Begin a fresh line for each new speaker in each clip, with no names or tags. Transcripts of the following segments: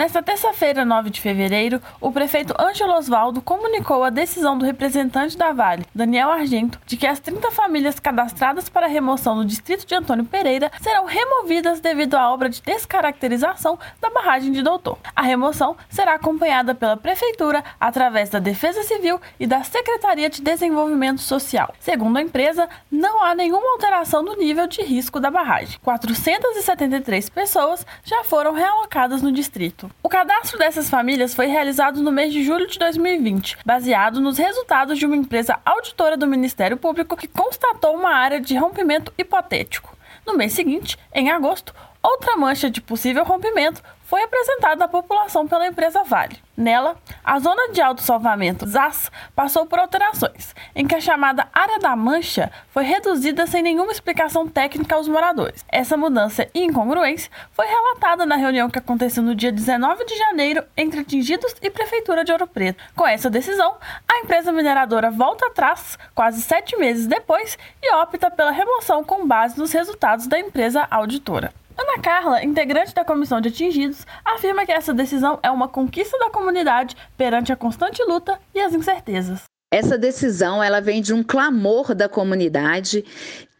Nesta terça-feira, 9 de fevereiro, o prefeito Ângelo Osvaldo comunicou a decisão do representante da Vale, Daniel Argento, de que as 30 famílias cadastradas para remoção no distrito de Antônio Pereira serão removidas devido à obra de descaracterização da barragem de Doutor. A remoção será acompanhada pela prefeitura através da Defesa Civil e da Secretaria de Desenvolvimento Social. Segundo a empresa, não há nenhuma alteração no nível de risco da barragem. 473 pessoas já foram realocadas no distrito. O cadastro dessas famílias foi realizado no mês de julho de 2020, baseado nos resultados de uma empresa auditora do Ministério Público que constatou uma área de rompimento hipotético. No mês seguinte, em agosto, outra mancha de possível rompimento foi apresentada à população pela empresa Vale. Nela, a zona de autossalvamento ZAS passou por alterações, em que a chamada área da mancha foi reduzida sem nenhuma explicação técnica aos moradores. Essa mudança e incongruência foi relatada na reunião que aconteceu no dia 19 de janeiro entre atingidos e Prefeitura de Ouro Preto. Com essa decisão, a empresa mineradora volta atrás, quase sete meses depois, e opta pela remoção com base nos resultados da empresa auditora. Ana Carla, integrante da comissão de atingidos, afirma que essa decisão é uma conquista da comunidade perante a constante luta e as incertezas.
Essa decisão ela vem de um clamor da comunidade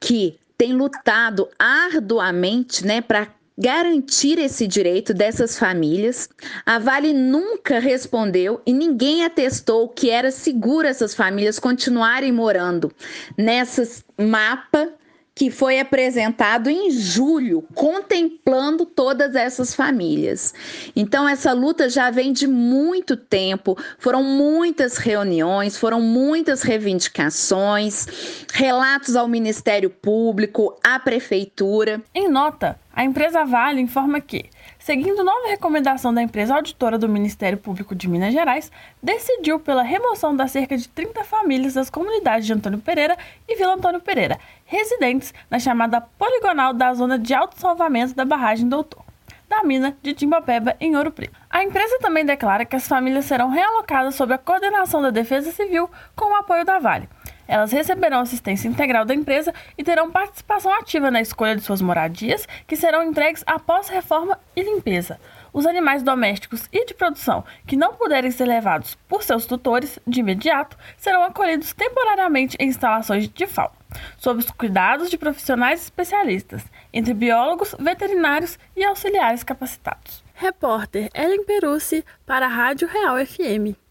que tem lutado arduamente, né, para garantir esse direito dessas famílias. A Vale nunca respondeu e ninguém atestou que era seguro essas famílias continuarem morando nessas mapa que foi apresentado em julho, contemplando todas essas famílias. Então, essa luta já vem de muito tempo, foram muitas reuniões, foram muitas reivindicações, relatos ao Ministério Público, à Prefeitura.
Em nota, a empresa Vale informa que, seguindo nova recomendação da empresa auditora do Ministério Público de Minas Gerais, decidiu pela remoção das cerca de 30 famílias das comunidades de Antônio Pereira e Vila Antônio Pereira, residentes na chamada poligonal da zona de autossalvamento da barragem Doutor da mina de Timbapeba, em Ouro Preto. A empresa também declara que as famílias serão realocadas sob a coordenação da Defesa Civil com o apoio da Vale. Elas receberão assistência integral da empresa e terão participação ativa na escolha de suas moradias, que serão entregues após reforma e limpeza. Os animais domésticos e de produção que não puderem ser levados por seus tutores de imediato serão acolhidos temporariamente em instalações de FAO, sob os cuidados de profissionais especialistas, entre biólogos, veterinários e auxiliares capacitados. Repórter Ellen Perucci para a Rádio Real FM.